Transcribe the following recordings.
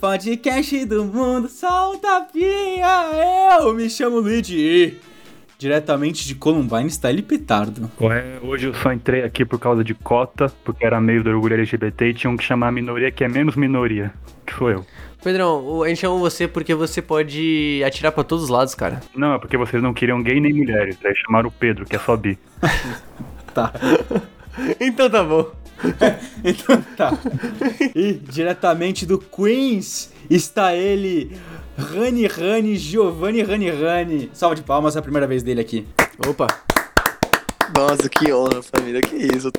Podcast do mundo. Solta a pia, eu me chamo Luigi. Diretamente de Columbine está ele petardo. Ué, hoje eu só entrei aqui por causa de cota, porque era meio do orgulho LGBT e tinham que chamar a minoria que é menos minoria, que sou eu. Pedrão, o- a gente chamou você porque você pode atirar pra todos os lados, cara. Não, é porque vocês não queriam gay nem mulheres, aí chamaram o Pedro, que é só bi. Tá. Então tá bom. Então tá. E diretamente do Queens está ele, Rani Rani, Giovanni Rani Rani. Salva de palmas, é a primeira vez dele aqui. Opa. Nossa, que honra, família. Que isso?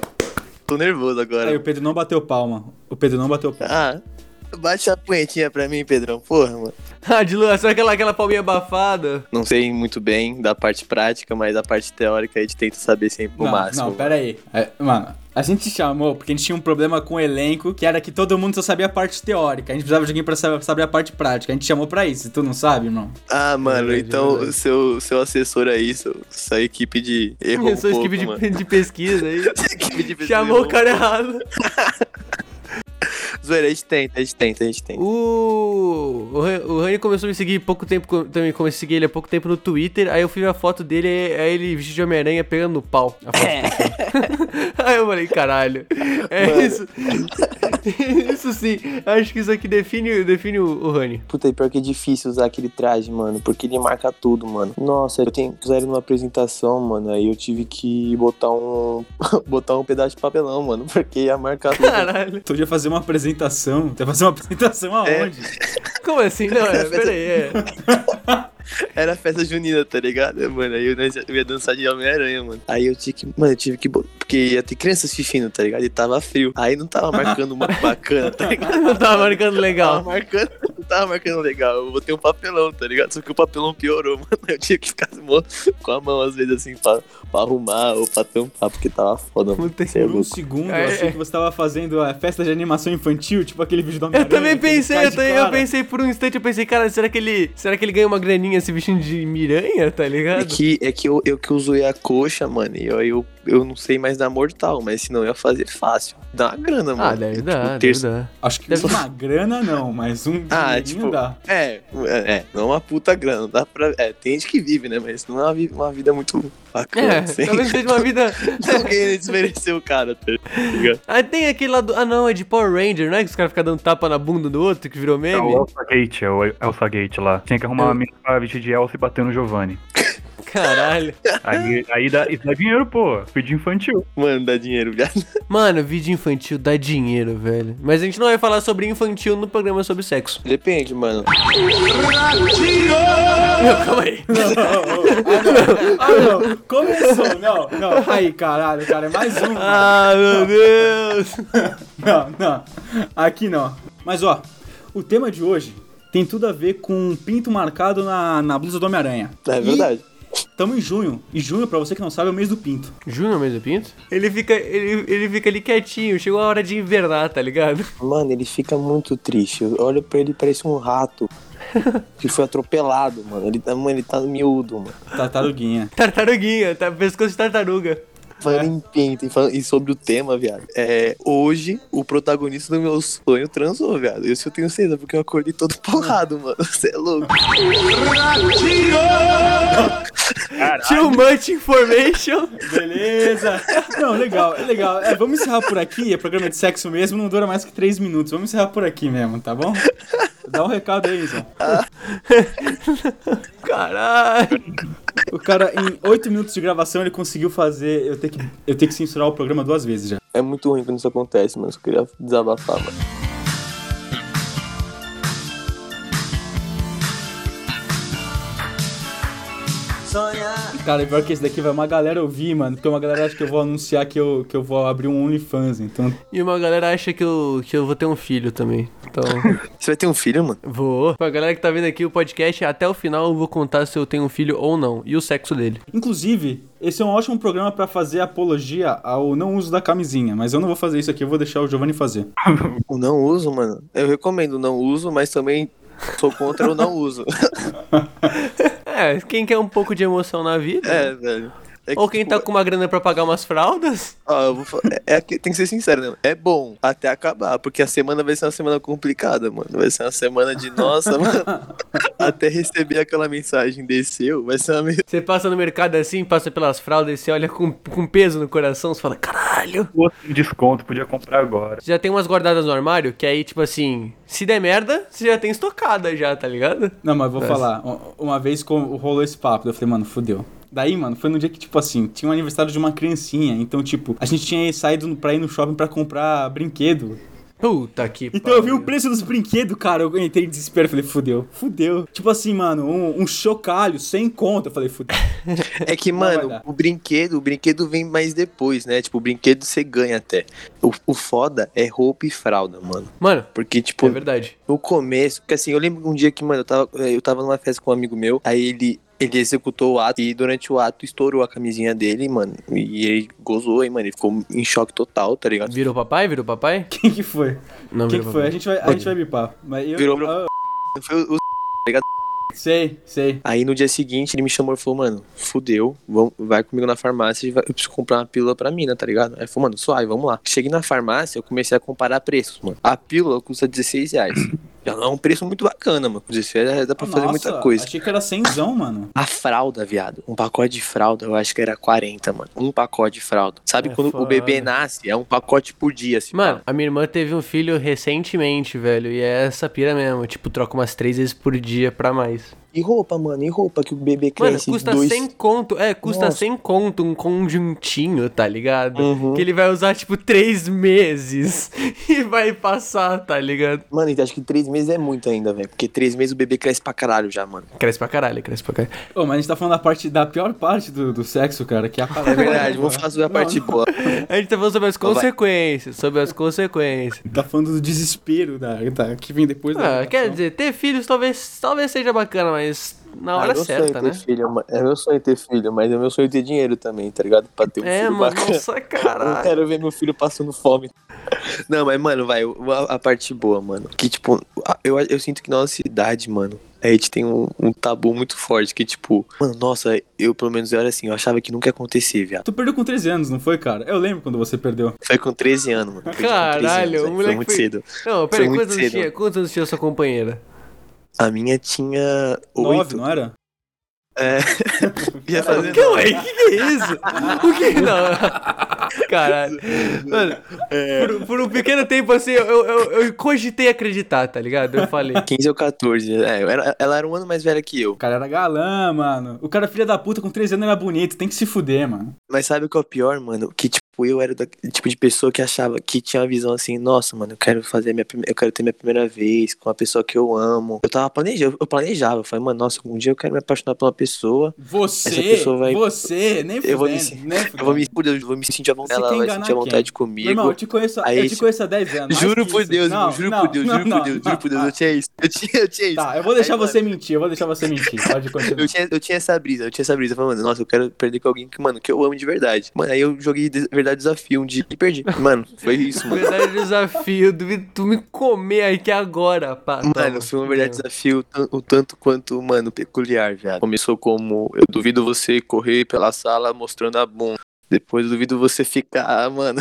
Tô nervoso Aí agora. o Pedro não bateu palma. O Pedro não bateu palma. Ah, bate a punhetinha pra mim, Pedrão. Porra, mano. Ah, de lua, só aquela, aquela palminha abafada. Não sei muito bem da parte prática, mas a parte teórica a gente tenta saber sempre o não, máximo. não, pera aí. É, mano, a gente te chamou porque a gente tinha um problema com o elenco, que era que todo mundo só sabia a parte teórica. A gente precisava de alguém pra sa- saber a parte prática. A gente chamou pra isso. E tu não sabe, irmão? Ah, mano, Verdade, então seu, seu assessor aí, seu, sua equipe de errou Eu um sou pouco, equipe de, de pesquisa aí. Equipe de pesquisa Chamou o cara errado. Zoeira, a gente tenta, a gente tenta, a gente tenta. O, o, Ran- o Rani começou a me seguir pouco tempo, também comecei a seguir ele há pouco tempo no Twitter, aí eu fui ver a foto dele, aí ele vestido de Homem-Aranha pegando no pau. A foto aí eu falei, caralho, é Mano. isso. isso sim, acho que isso aqui define, define o, o Rani. Puta, e pior que é difícil usar aquele traje, mano, porque ele marca tudo, mano. Nossa, eu tenho que usar ele numa apresentação, mano, aí eu tive que botar um botar um pedaço de papelão, mano, porque ia marcar tudo. Caralho, Tu ia fazer uma apresentação. Tu ia fazer uma apresentação aonde? como assim? Não, é, pera aí, é. Era festa junina, tá ligado? Mano, aí eu ia- eu ia dançar de Homem-Aranha, mano. Aí eu tinha que. Mano, eu tive que. Porque ia ter criança assistindo, tá ligado? E tava frio. Aí não tava marcando muito bacana, tá ligado? Não tava marcando Tava legal. marcando, não tava marcando legal. Eu botei um papelão, tá ligado? Só que o papelão piorou, mano. Eu tinha que ficar com a mão, às vezes, assim, pra, pra arrumar ou pra tampar, porque tava foda, mano. Puta Cê é Por um segundo, É, eu achei é. que você tava fazendo a festa de animação infantil, tipo aquele vídeo do Eu Homem-Aranha. também que ele pensei, eu, também- eu pensei por um instante, eu pensei, cara, será que ele, será que ele ganha uma graninha se vestindo de miranha, tá É ligado? que, é que eu, eu que usei a coxa, mano, e eu, eu, eu não sei mais dar mortal, mas senão eu ia fazer fácil. Dá uma grana, mano. Ah, deve dar, deve terço- dar. Acho que Deve- uma grana não, mas um Ah, tipo, dá. É, é, é, não é uma puta grana, não dá pra. É, tem gente que vive, né? Mas não é uma, uma vida muito bacana, É, assim. talvez seja uma vida. Não querendo desmerecer o cara, tá ligado? Ah, tem aquele lá do. Ah, não, é de Power Ranger, não é? Que os caras ficam dando tapa na bunda do outro que virou É meme? o Elsa Gate, é o Elsa Gate lá. Tinha que arrumar uma mina pra vestir de Elsa e bater no Giovanni. Caralho. Aí, aí dá, isso dá dinheiro, pô. Vídeo infantil. Mano, dá dinheiro, viado. Mano, vídeo infantil dá dinheiro, velho. Mas a gente não vai falar sobre infantil no programa sobre sexo. Depende, mano. Não, calma aí. Ah, não. Começou. Não, não. Aí, caralho, cara. É mais um. Ah, meu Deus. Não, não. Aqui não. Mas, ó. O tema de hoje tem tudo a ver com um pinto marcado na, na blusa do Homem-Aranha. É E verdade. Tamo em junho. E junho, pra você que não sabe, é o mês do pinto. Júnior Mesa Pinto? Ele fica, ele, ele fica ali quietinho. Chegou a hora de invernar, tá ligado? Mano, ele fica muito triste. Eu olho pra ele parece um rato. Que foi atropelado, mano. Ele tá, mano, ele tá miúdo, mano. Tartaruguinha. Tartaruguinha, tá pescoço de tartaruga. Falando em pinto e, falando, e sobre o tema, viado. É, hoje, o protagonista do meu sonho transou, viado. Isso eu tenho certeza, porque eu acordei todo porrado, mano. Você é louco. Too much information. Beleza. Não, legal, é legal. É, vamos encerrar por aqui. É programa de sexo mesmo, não dura mais que três minutos. Vamos encerrar por aqui mesmo, tá bom? Dá um recado aí, Zão. Caralho. O cara, em oito minutos de gravação, ele conseguiu fazer eu ter que, eu ter que censurar o programa duas vezes já. É muito ruim quando isso acontece, mano. Só queria desabafar, mano. Cara, pior que esse daqui vai uma galera ouvir, mano. Porque uma galera acha que eu vou anunciar que eu, que eu vou abrir um OnlyFans. Então, E uma galera acha que eu, que eu vou ter um filho também. Então, Você vai ter um filho, mano? vou. Pra galera que tá vendo aqui o podcast, até o final eu vou contar se eu tenho um filho ou não. E o sexo dele. inclusive, esse é um ótimo programa pra fazer apologia ao não uso da camisinha. Mas eu não vou fazer isso aqui, eu vou deixar o Giovanni fazer. O não uso, mano. Eu recomendo o não uso, mas também sou contra o não uso. É, quem quer um pouco de emoção na vida. É, velho. É que, Ou quem tipo, tá com uma grana pra pagar umas fraldas. Ó, eu vou falar, é, é que tem que ser sincero, né? É bom até acabar, porque a semana vai ser uma semana complicada, mano. Vai ser uma semana de nossa, mano. Até receber aquela mensagem desceu, vai ser uma Você passa no mercado assim, passa pelas fraldas e você olha com, com peso no coração, você fala, caralho. Outro desconto, podia comprar agora. Você já tem umas guardadas no armário, que aí, tipo assim, se der merda, você já tem estocada já, tá ligado? Não, mas vou falar. Uma vez com- rolou esse papo, eu falei, mano, fudeu. Daí, mano, foi no dia que, tipo assim, tinha um aniversário de uma criancinha. Então, tipo, a gente tinha saído pra ir no shopping pra comprar brinquedo. Puta que Então eu vi o preço dos brinquedos, cara. Eu entrei em desespero. Falei, fudeu, fudeu. Tipo assim, mano, um, um chocalho sem conta. Eu falei, fudeu. É que, Não mano, o brinquedo, o brinquedo vem mais depois, né? Tipo, o brinquedo você ganha até. O, o foda é roupa e fralda, mano. Mano, Porque, tipo, é verdade. no começo, porque assim, eu lembro um dia que, mano, eu tava, eu tava numa festa com um amigo meu, aí ele, ele executou o ato e durante o ato estourou a camisinha dele, mano. E ele gozou, hein, mano. Ele ficou em choque total, tá ligado? Virou papai? Virou papai? Quem que foi? Não, Quem que foi? A papai. gente vai, a gente vai bipar. Mas eu, Virou- ah, Foi o- o- sei, sei. Aí no dia seguinte ele me chamou e falou, mano, fudeu, vamos, vai comigo na farmácia e vai- eu preciso comprar uma pílula pra mina, tá ligado? Aí eu falei, mano, suave, vamos lá. Cheguei na farmácia, eu comecei a comparar preços, mano. A pílula custa 16 reais. Já é um preço muito bacana, mano. Com 16 reais dá pra fazer Nossa, muita coisa. Achei que era cenzão, mano. A fralda, viado. Um pacote de fralda, eu acho que era 40, mano. Um pacote de fralda. Sabe É quando foda. o bebê nasce? É um pacote por dia, assim. Mano, a minha irmã teve um filho recentemente, velho. E é essa pira mesmo. Tipo, troca umas três vezes por dia pra mais. E roupa, mano? E roupa que o bebê Mano, cresce custa dois... 100 conto. É, custa Nossa. 100 conto um conjuntinho, tá ligado? Uhum. Que ele vai usar, tipo, três meses. E vai passar, tá ligado? Mano, então acho que três meses é muito ainda, velho. Porque três meses o bebê cresce pra caralho já, mano. Cresce pra caralho, cresce pra caralho. Ô, mas a gente tá falando da parte da pior parte do, do sexo, cara, que é a É verdade, vamos fazer a parte boa. A gente tá falando sobre as Vai. consequências. Sobre as consequências. Tá falando do desespero da, da- que vem depois da. Ah, quer dizer, ter filhos talvez, talvez seja bacana, mas na Ah, hora é meu certa, sonho né? ter filho, é meu sonho ter filho, mas é meu sonho ter dinheiro também, tá ligado? Pra ter um É, filho mano, bacana. nossa, Eu não caralho. quero ver meu filho passando fome. Não, mas, mano, vai, a, a parte boa, mano. Que, tipo, eu, eu sinto que na nossa idade, mano, a gente tem um, um tabu muito forte. Que, tipo, mano, nossa, eu pelo menos eu era assim, eu achava que nunca ia acontecer, viado. Tu perdeu com 13 anos, não foi, cara? Eu lembro quando você perdeu. Foi com 13 anos, mano. 13 Caralho, anos, o velho. moleque Foi muito foi- cedo. Não, Foi muito quantos anos, cedo. tinha, quantos anos tinha sua companheira? A minha tinha 9, oito. não era? É. Ia fazer. Calma aí, o que, que é isso? O que? Não. Caralho. Mano, É. por, por um pequeno tempo assim, eu, eu, eu cogitei acreditar, tá ligado? Eu falei. 15 ou 14. É, era- ela era um ano mais velha que eu. O cara era galã, mano. O cara, filha da puta, com 13 anos era bonito. Tem que se fuder, mano. Mas sabe o que é o pior, mano? Que, tipo, eu era do tipo de pessoa que achava que tinha uma visão assim, nossa, mano, eu quero fazer minha eu quero ter minha primeira vez com uma pessoa que eu amo. Eu tava planejando, eu planejava, eu falei, mano, nossa, um dia eu quero me apaixonar por uma pessoa. Você, Essa pessoa vai- você, nem fudendo, Eu vou me, nem eu vou me, eu vou me sentir à vontade, ela vai sentir a vontade quem? comigo. Irmão, eu te conheço, Aí eu te conheço há 10 anos. Juro por. Deus, Não, juro não, por Deus, não, juro por Deus, juro por Deus, eu tinha isso. Eu tinha, eu tinha isso. Tá, eu vou deixar Aí, você mentir, eu vou deixar você mentir. Pode continuar. Eu tinha, eu tinha essa brisa, eu tinha essa brisa. Eu falei, mano, nossa, eu quero perder com alguém que, mano, que eu amo de verdade. Mano, aí eu joguei de verdade desafio um dia e perdi. Mano, foi isso, mano. Verdade desafio, duvido tu me comer aqui agora, pá. Mano, foi um verdade fudeu. desafio o tanto quanto, mano, peculiar, já. Começou como eu duvido você correr pela sala mostrando a bunda. Depois eu duvido você ficar, mano.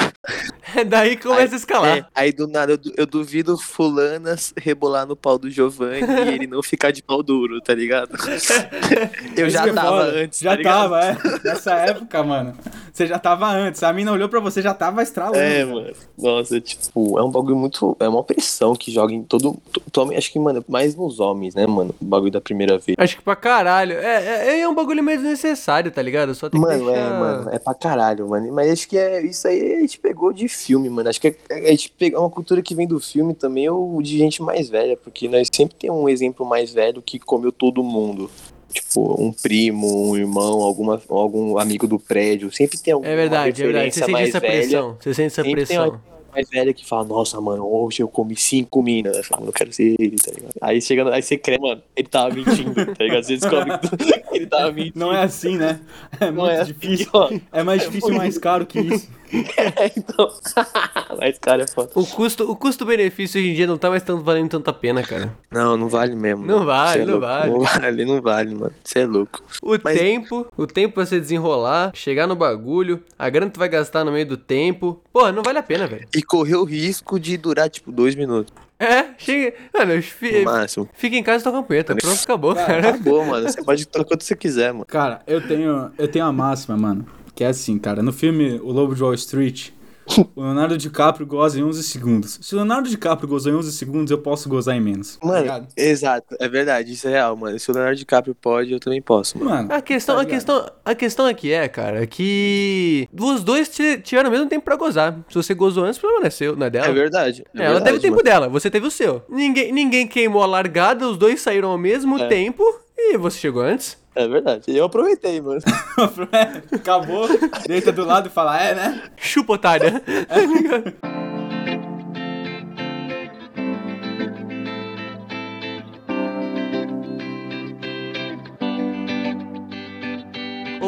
Daí começa a escalar. É, aí do nada eu, eu duvido fulanas rebolar no pau do Giovanni e ele não ficar de pau duro, tá ligado? eu já é tava antes, Já tá tava, é. Nessa época, mano. Você já tava antes. A mina olhou pra você, já tava estralando. É, mano. Nossa, tipo, é um bagulho muito. É uma pressão que joga em todo. to- to- acho que, mano, mais nos homens, né, mano? O bagulho da primeira vez. Acho que pra caralho. É, é, é um bagulho meio desnecessário, tá ligado? Só tem que Mano, deixar... é, mano, é pra caralho, mano. Mas acho que é isso aí a gente pegou de filme, mano. Acho que é, a gente pegou uma cultura que vem do filme também ou de gente mais velha, porque nós sempre tem um exemplo mais velho que comeu todo mundo. Tipo, um primo, um irmão, alguma, algum amigo do prédio. Sempre tem alguma É verdade, é verdade. Você sente essa velha. pressão. Você sente essa Sempre pressão. Mais velha que fala, nossa, mano, hoje eu comi cinco minas. Eu falo, não quero ser ele, tá ligado? Aí chega, aí você crê, mano, ele tava mentindo, tá ligado? Você descobre que ele tava mentindo. Não é assim, né? É muito é difícil. assim. É mais É difícil e mais caro que isso. É, então. Mas, cara, é foda. O custo, o custo-benefício hoje em dia não tá mais tanto valendo tanta pena, cara. Não, não vale mesmo. Não mano. vale, é não louco. vale. Não vale, não vale, mano. Você é louco. O Mas- tempo, o tempo pra você desenrolar, chegar no bagulho, a grana que tu vai gastar no meio do tempo. Porra, não vale a pena, velho. E correr o risco de durar, tipo, dois minutos. É, chega. Mano, fi- máximo. fica em casa e toca um punheta. Pronto, acabou, cara. Acabou, mano. Você pode tocar quanto você quiser, mano. Cara, eu tenho, eu tenho a máxima, mano. Que é assim, cara. No filme O Lobo de Wall Street, o Leonardo DiCaprio goza em 11 segundos. Se o Leonardo DiCaprio gozou em 11 segundos, eu posso gozar em menos. tá Mano, ligado? exato. É verdade. Isso é real, mano. Se o Leonardo DiCaprio pode, eu também posso, mano. Mano, A questão, tá a questão, a questão aqui é, cara, que os dois ti- tiveram o mesmo tempo pra gozar. Se você gozou antes, o problema não é seu, não é dela. É verdade. É É, ela verdade, teve o tempo mano. dela, você teve o seu. Ninguém, ninguém queimou a largada, os dois saíram ao mesmo É. tempo e você chegou antes. É verdade. E eu aproveitei, mano. Acabou, deita do lado e fala, é, né? Chupa, otária.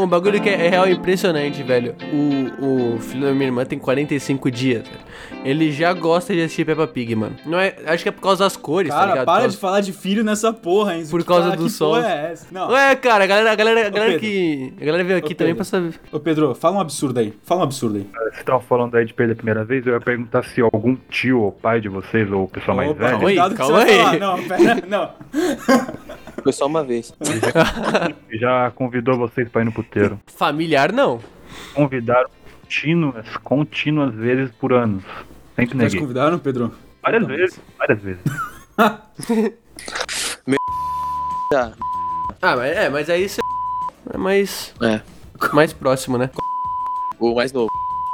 Um bagulho que é real impressionante, velho. O, o filho da minha irmã tem 45 dias, velho. Ele já gosta de assistir Peppa Pig, mano. Não é, acho que é por causa das cores, tá Cara, ligado? para Por de causa- falar de filho nessa porra, hein? Por causa cara- do porra é essa? Não. Ué, cara, a galera, a galera, a galera Pedro. que. A galera veio aqui Ô, também pra saber. Ô, Pedro, fala um absurdo aí. Fala um absurdo aí. Vocês estavam falando aí de perder a primeira vez, eu ia perguntar se algum tio ou pai de vocês, ou pessoa mais Opa, velha, calma aí, calma você aí. Não, pera, não. Foi só uma vez. já convidou vocês pra ir no puteiro. Familiar, não. Convidaram contínuas, contínuas vezes por anos. Sempre Vocês neguei. convidaram, Pedro? Várias Então. vezes, várias vezes. Já. Ah, mas é, mas aí você. É mais. É. Mais próximo, né? O mais novo.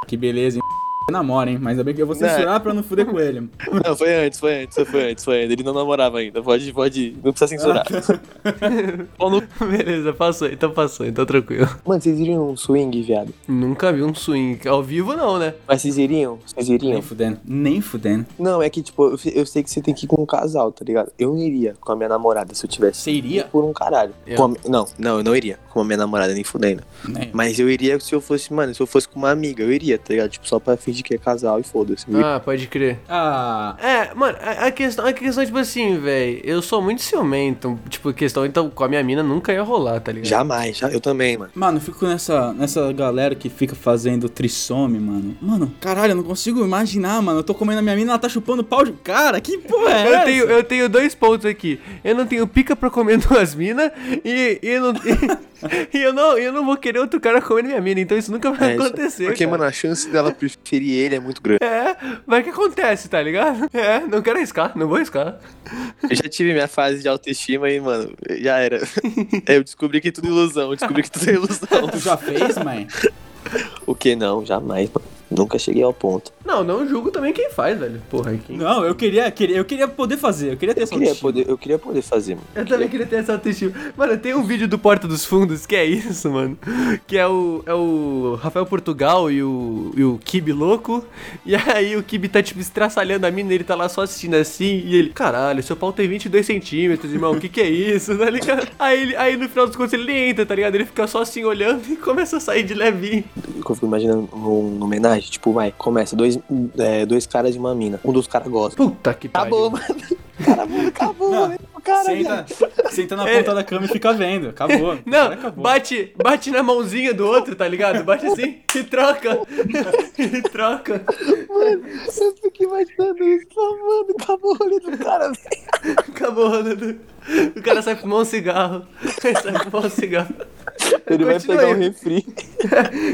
Que beleza, hein? Namora, hein? Mas ainda bem que eu vou censurar pra não fuder com ele. Não, foi antes, foi antes, foi antes, foi antes. Ele não namorava ainda. Pode, pode. Não precisa censurar. Beleza, passou, então passou, então tranquilo. Mano, vocês iriam um swing, viado? Nunca vi um swing ao vivo, não, né? Mas vocês iriam? Vocês iriam? Nem fudendo. Nem fudendo. Não, é que, tipo, eu, eu sei que você tem que ir com um casal, tá ligado? Eu não iria com a minha namorada se eu tivesse. Você iria? Por um caralho. Eu. A Não, não, eu não iria com a minha namorada, nem fudendo. Nem. Mas eu iria se eu fosse, mano, se eu fosse com uma amiga, eu iria, tá ligado? Tipo, só pra fingir que é casal e foda-se. Ah, pode crer. Ah, É, mano, a, a questão, a questão é tipo assim, velho. Eu sou muito ciumento. Tipo, questão, então, com a minha mina nunca ia rolar, tá ligado? Jamais, já, eu também, mano. Mano, eu fico nessa, nessa galera que fica fazendo trissome, mano. Mano, caralho, eu não consigo imaginar, mano. Eu tô comendo a minha mina, ela tá chupando pau de cara. Que porra é Eu essa? tenho, eu tenho dois pontos aqui. Eu não tenho pica pra comer duas minas e, e, eu não, e eu, não, eu não vou querer outro cara comendo minha mina. Então isso nunca vai É, isso- acontecer. Porque, cara. mano, a chance dela preferir ele é muito grande. É, vai que acontece, tá ligado? É, não quero arriscar, não vou arriscar. Eu já tive minha fase de autoestima e, mano, já era. eu descobri que tudo é ilusão, eu descobri que tudo é ilusão. Tu já fez, mãe? o que não? Jamais, mano. Nunca cheguei ao ponto. Não, não julgo também quem faz, velho. Porra, quem... Não, eu queria, queria, eu queria poder fazer. Eu queria ter Eu essa queria, autoestima. poder, eu queria poder fazer, mano. Eu também queria ter essa autoestima. Mano, tem um vídeo do Porta dos Fundos que é isso, mano. Que é o, é o Rafael Portugal e o, e o Kibe louco. E aí o Kibe tá, tipo, estraçalhando a mina e ele tá lá só assistindo assim. E ele, caralho, seu pau tem 22 centímetros, irmão. O que que é isso, tá ligado? Aí, ele- aí no final dos contos ele nem entra, tá ligado? Ele fica só assim olhando e começa a sair de levinho. Eu fico imaginando num homenagem, tipo, vai, começa dois, é, dois caras e uma mina. Um dos caras gosta. Puta que Acabou, pariu. mano. Caramba, acabou, Não, né? O cara, Senta, senta na É. ponta da cama e fica vendo. Acabou. Não, acabou. bate, bate na mãozinha do outro, tá ligado? Bate assim e troca. e troca. Eu fico imaginando isso. Fala, Mano, acabou o rolê do cara, velho. Acabou, né? O cara sai fumar um cigarro. Ele sai fumar um cigarro. Ele vai Continua pegar aí. um refri.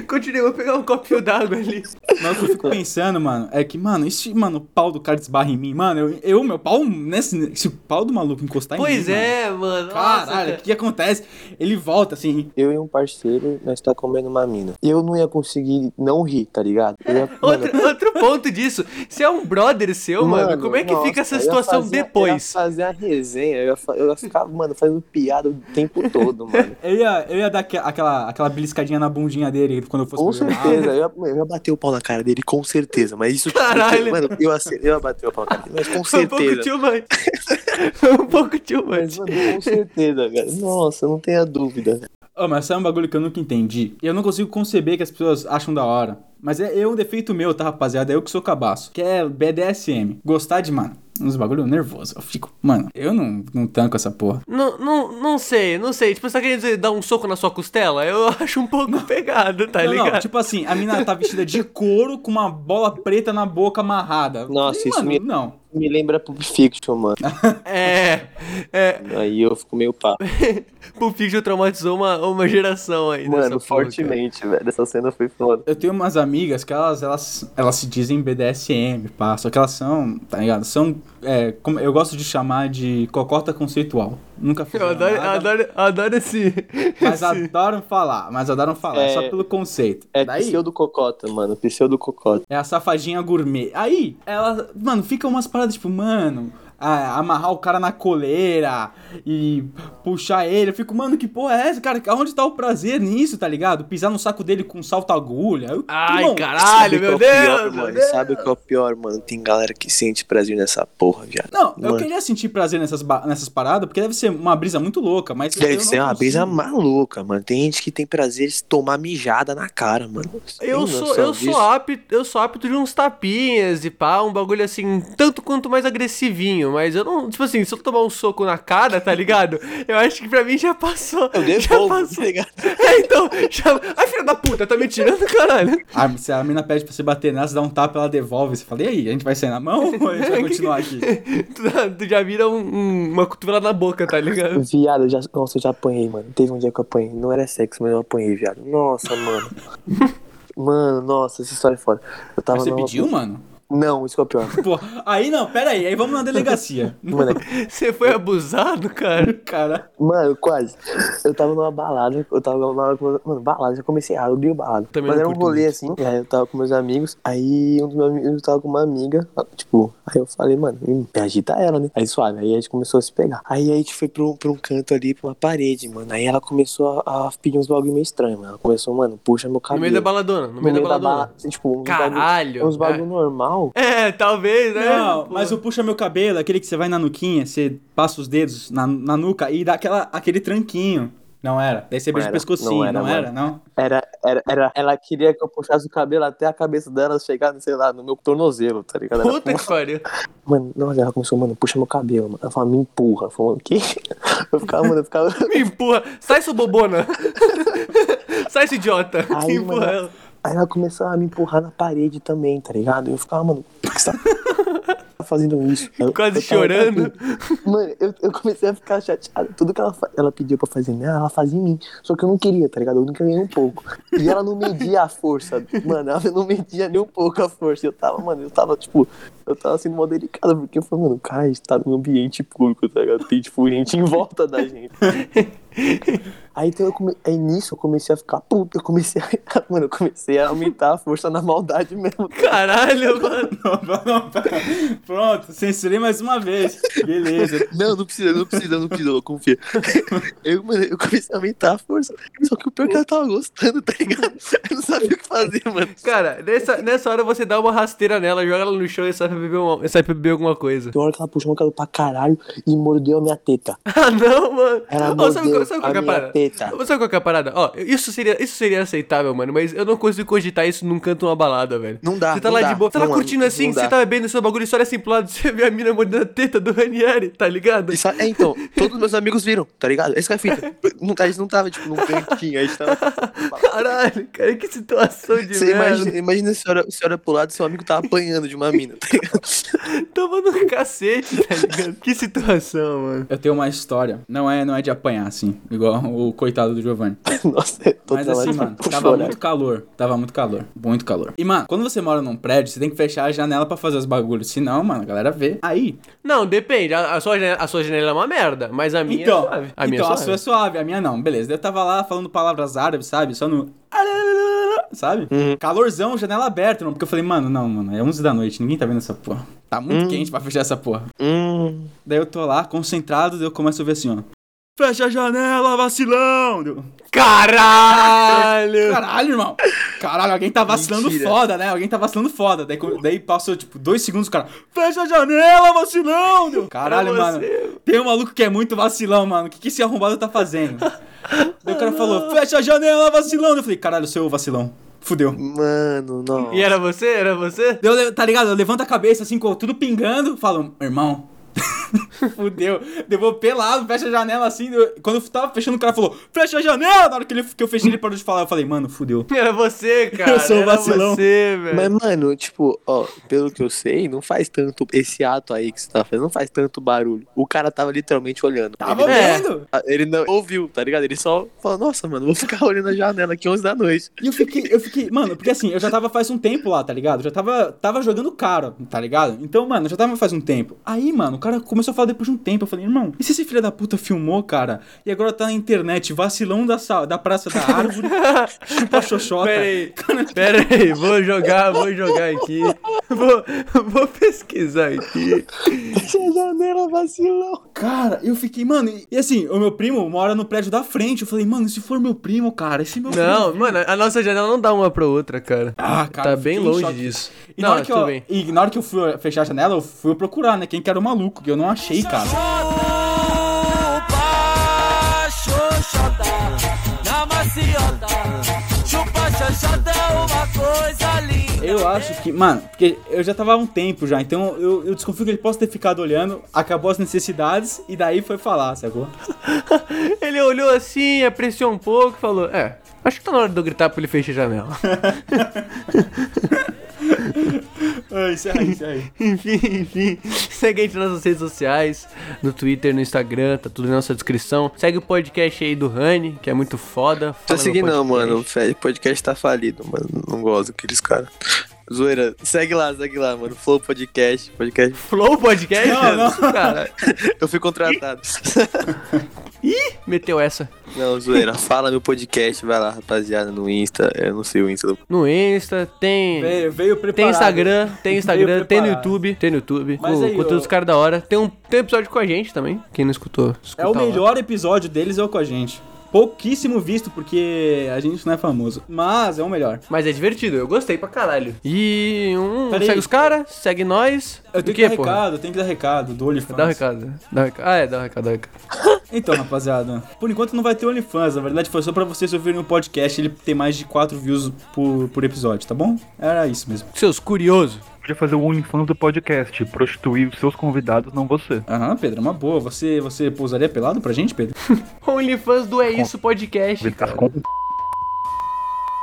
Continua, eu vou pegar um copinho d'água ali. Mas o que eu fico pensando, mano, é que, mano, e se, mano, o pau do cara desbarra em mim? Mano, eu, eu meu pau, nesse, se o pau do maluco encostar em Pois mim. é, mano. Mano, caralho, o que, acontece? Ele volta assim. Eu e um parceiro, nós tá comendo uma mina. Eu não ia conseguir não rir, tá ligado? Eu ia, mano, Outro, outro ponto disso. Se é um brother seu, mano, como é que nossa, fica essa situação fazer- Eu ia depois? fazer a resenha, eu ia, eu ia ficar, mano, fazendo piada o tempo todo, mano. Eu ia, eu ia dar aquela, aquela beliscadinha na bundinha dele quando eu fosse Com certeza, eu ia, eu ia bater o pau na cara dele, com certeza. Mas isso, tipo, Caralho. mano, eu ia, ser- eu ia bater o pau na cara dele, mas com Foi um pouco certeza. too much. Foi um pouco too Mas, much. mano, com certeza, velho. Nossa, não tenha dúvida. Ô, mas sabe um bagulho que eu nunca entendi? Eu não consigo conceber que as pessoas acham da hora. Mas é, é um defeito meu, tá, rapaziada? É eu que sou cabaço. Que é BDSM. Gostar de, mano, uns bagulho nervoso. Eu fico, mano, eu não, não tanco essa porra. Não, não, não sei, não sei. Tipo, você tá querendo dizer dar um soco na sua costela? Eu acho um pouco pegado, tá não, ligado? não, tipo assim, a mina tá vestida de couro com uma bola preta na boca amarrada. Nossa, Falei, isso mano, me- Não. Me lembra Pulp Fiction, mano. É, é. Aí eu fico meio pá. Pulp Fiction traumatizou uma, uma geração aí. Mano, nessa porra, fortemente, velho. Essa cena foi foda. Eu tenho umas amigas que elas, elas, elas se dizem BDSM, pá. Só que elas são, tá ligado? São, é, como eu gosto de chamar de cocota conceitual. Nunca fiz Eu adoro, nada, adoro, adoro esse. mas esse- adoram falar, mas adoram falar, É- só pelo conceito. É Daí, pseudo cocota, mano. Pseudo cocota. é a safadinha gourmet. Aí, ela, mano, fica umas paradas tipo, mano, a- amarrar o cara na coleira e puxar ele. Eu fico, mano, que porra é essa, cara? Onde tá o prazer nisso, tá ligado? Pisar no saco dele com salto-agulha. Eu- Ai, caralho, meu é o pior, Deus! meu? Deus. Sabe o que é o pior, mano? Tem galera que sente prazer nessa porra, viado. Não, eu Mano. queria sentir prazer nessas, nessas paradas, porque deve ser uma brisa muito louca, mas. eu Deve ser uma consigo. brisa maluca, mano. Tem gente que tem prazer de tomar mijada na cara, mano. Eu sou, eu disso? sou apto, eu sou apto de uns tapinhas e pá, um bagulho assim, tanto quanto mais agressivinho, mas eu não, tipo assim, se eu tomar um soco na cara, tá ligado? Eu acho que pra mim já passou. Eu já devolvo, passou. tá ligado? É, então, já... Ai, filha da puta, tá me tirando, caralho. Ah, se a mina pede pra você bater nela, você dá um tapa, ela devolve. Você fala, e aí, a gente vai sair na mão ou a gente vai continuar aqui? Tu, tu já vira um- um- uma cotovelada na boca, tá ligado? Viado, eu já, nossa, eu já apanhei, mano. Teve um dia que eu apanhei. Não era sexo, mas eu apanhei, viado. Nossa, mano. mano, nossa, essa história é foda. Eu tava Mas você numa- pediu, mano? Não, isso que é o pior. Pô, aí não, pera aí, aí vamos na delegacia. Mano, Você foi abusado, cara? Cara, Mano, quase. Eu tava numa balada, eu tava numa balada, com- mano, balada, já comecei errado, eu odeio balada. Também Mas não era um curto rolê muito. assim, e aí eu tava com meus amigos, aí um dos meus amigos tava com uma amiga, tipo, aí eu falei, mano, hum, me agita ela, né? Aí suave, aí a gente começou a se pegar. Aí a gente foi pra um, pra um canto ali, pra uma parede, mano. Aí ela começou a, a pedir uns bagulho meio estranho, mano. Ela começou, mano, puxa meu No cabelo. meio da baladona, no meio da baladona. balada, assim, tipo, uns Caralho. Bagulho, uns bagulho normal. É, talvez, né? não, Pô. mas o puxa meu cabelo, aquele que você vai na nuquinha, você passa os dedos na, na nuca e dá aquela, aquele tranquinho. Não era? Daí você Não beija o pescocinho, não era, não era? Não? Era, era, era, ela queria que eu puxasse o cabelo até a cabeça dela chegar, sei lá, no meu tornozelo, tá ligado? Era Puta que pariu. Mano, nossa, ela começou, mano, puxa meu cabelo, mano. Ela falou, me empurra. Eu falei, o quê? Eu ficava, mano, eu ficava. Me empurra. Sai, sua bobona. Sai, esse idiota. Aí, empurra mano, ela. Aí ela começou a me empurrar na parede também, tá ligado? Eu ficava, mano, por que você tá fazendo isso? Eu- Quase eu chorando. assim, Mano, eu, eu comecei a ficar chateado. Tudo que ela, ela pediu pra fazer nela, ela fazia em mim. Só que eu não queria, tá ligado? Eu queria nem um pouco. E ela não media a força. Mano, ela não media nem um pouco a força. Eu tava, mano, eu tava, tipo, eu tava sendo mal delicado, porque eu falei, mano, cara, a gente tá num ambiente público, tá ligado? Tem, tipo, gente em volta da gente. Aí, então, eu come... Aí nisso eu comecei a ficar puto, eu comecei a. Mano, eu comecei a aumentar a força na maldade mesmo. Caralho, mano. Não, não, pera. Pronto, censurei mais uma vez. Beleza. Não, não precisa, não precisa, não precisa, confia. Eu, mano, eu comecei a aumentar a força. Só que o pior é que ela tava gostando, tá ligado? Eu não sabia o que fazer, mano. Cara, nessa, nessa hora você dá uma rasteira nela, joga ela no chão e sai pra beber, uma, sai pra beber alguma coisa. Tem hora que ela puxou meu cabelo pra caralho e mordeu a minha teta. Ah, não, mano. Ela sabe, mordeu sabe a que é a minha parada? Teta. Sabe qual que é a parada? Ó, isso seria, isso seria aceitável, mano, mas eu não consigo cogitar isso num canto de uma balada, velho. Não dá, Você tá não lá dá. de boa, você tá Não, curtindo assim, você tá bebendo seu bagulho e só olha assim pro lado, você vê a mina mordendo a teta do Ranieri, tá ligado? Isso- é, então, todos meus amigos viram, tá ligado? Esse que é a fita. Não, a gente não tava, tipo, num cantinho, a gente tava. Caralho, cara, que situação de Você merda. imagina, imagina se olha, olha pro lado e seu amigo tá apanhando de uma mina, tá ligado? Tava no cacete, tá ligado? Que situação, mano. Eu tenho uma história. Não é, não é de apanhar, assim. Igual o coitado do Giovanni. Nossa, eu tô Mas assim, mano, tava chorar. muito calor. Tava muito calor. Muito calor. E, mano, quando você mora num prédio, você tem que fechar a janela pra fazer os bagulhos. Senão, mano, a galera vê. Aí. Não, depende. A, a sua, janela, a sua janela é uma merda, mas a minha então, é suave. A minha então é a suave. sua é suave, a minha não. Beleza. Eu tava lá falando palavras árabes, sabe? Só no. Sabe? Uhum. Calorzão, janela aberta, não. Porque eu falei, mano, não, mano, é 11 da noite, ninguém tá vendo essa porra. Tá muito quente pra fechar essa porra. Hum, Daí eu tô lá, concentrado, daí eu começo a ver assim, ó. Fecha a janela, vacilão! Deu, Caralho! Caralho, irmão! Caralho, alguém tá vacilando Mentira. foda, né? Alguém tá vacilando foda. Daí, daí passou, tipo, dois segundos, o cara. Fecha a janela, vacilão! Deu, Caralho, mano. tem um maluco que é muito vacilão, mano. O que, que esse arrombado tá fazendo? Daí o cara falou, fecha a janela, vacilão. Eu falei, caralho, seu vacilão. Fudeu. Mano, não. E era você? Era você? Tá ligado? Eu levanto a cabeça assim, com tudo pingando, falo, irmão. Fudeu. Deu vou pelado, fecha a janela assim. eu- Quando eu tava fechando, o cara falou, fecha a janela! Na hora que, ele, que eu fechei, ele parou de falar. Eu falei, mano, fudeu. Era você, cara. Eu sou era vacilão. você, velho. Mas, mano, tipo, ó, pelo que eu sei, não faz tanto. Esse ato aí que você tá fazendo não faz tanto barulho. O cara tava literalmente olhando. Tava ele, É. vendo? ele não ouviu, tá ligado? Ele só falou, nossa, mano, vou ficar olhando a janela aqui 11 da noite. E eu fiquei, eu fiquei, mano, porque assim, eu já tava faz um tempo lá, tá ligado? Eu já tava, tava jogando caro, tá ligado? Então, mano, eu já tava faz um tempo. Aí, mano, cara começou a falar depois de um tempo. Eu falei, irmão, e se esse filho da puta filmou, cara? E agora tá na internet, vacilão da, sa- da Praça da Árvore, chupa xoxota. Pera aí, pera aí, vou jogar, vou jogar aqui. Vou, vou pesquisar aqui. a janela vacilou. Cara, eu fiquei, mano, e, e assim, o meu primo mora no prédio da frente. Eu falei, mano, se for meu primo, cara, esse meu Não, primo. mano, a nossa janela não dá uma pra outra, cara. Ah, cara, tá bem longe choque. disso. E, na não, hora que eu, bem. e na hora que eu fui fechar a janela, eu fui procurar, né? Quem que era o maluco, que eu não achei, cara. Eu acho que, mano, porque eu já tava há um tempo já, então eu, eu desconfio que ele possa ter ficado olhando, acabou as necessidades e daí foi falar, sacou? Ele olhou assim, apreciou um pouco e falou: É, acho que tá na hora de eu gritar pra ele fechar a janela. Isso aí, isso aí. enfim, enfim. Segue a gente nas nossas redes sociais, no Twitter, no Instagram, tá tudo na nossa descrição. Segue o podcast aí do Rani, que é muito foda. Tô Fala seguindo não, mano. O podcast tá falido, mano. Não gosto daqueles caras. Zoeira, segue lá, segue lá, mano. Flow Podcast, podcast. Flow Podcast? Não, não. Cara, Eu fui contratado. meteu essa. Não, zoeira. Fala meu podcast, vai lá, rapaziada, no Insta. Eu não sei o Insta do No Insta, tem. Veio, veio preparado. Tem Instagram, tem Instagram, tem no. YouTube, tem no YouTube, Mas com aí, conteúdo dos ô- caras da hora. Tem um, tem um episódio com a gente também, quem não escutou. É escuta o lá. melhor episódio deles é o com a gente. Pouquíssimo visto, porque a gente não é famoso. Mas é o melhor. Mas é divertido, eu gostei pra caralho. E um, Peraí. segue os caras, segue nós. Eu tenho que, que dar porra? recado, eu tenho que dar recado do OnlyFans. Dá o recado, dá o recado. Ah, é, dá o recado, dá o recado. Então, rapaziada, por enquanto não vai ter OnlyFans. Na verdade, foi só pra vocês ouvirem o podcast ele ter mais de 4 views por, por episódio, tá bom? Era isso mesmo. Seus curiosos. Podia fazer o OnlyFans do podcast, prostituir os seus convidados, não você. Aham, Pedro, é uma boa. Você, você pousaria pelado pra gente, Pedro? OnlyFans do É Isso Podcast. Tá.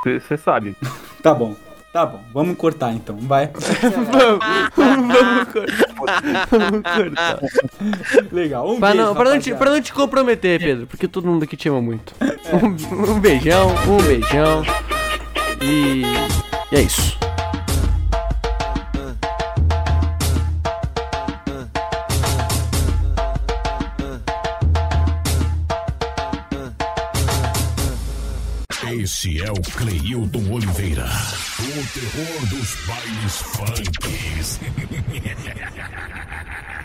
Você sabe. Tá bom. Tá bom, vamos cortar então, vai. Vamos, vamos cortar. Vamos cortar. Legal, um Pra beijo, não, pra, não te, pra não te comprometer, Pedro, porque todo mundo aqui te ama muito. Um, um beijão, um beijão. E, e é isso. Esse é o Cleilton Oliveira. O terror dos bailes funk.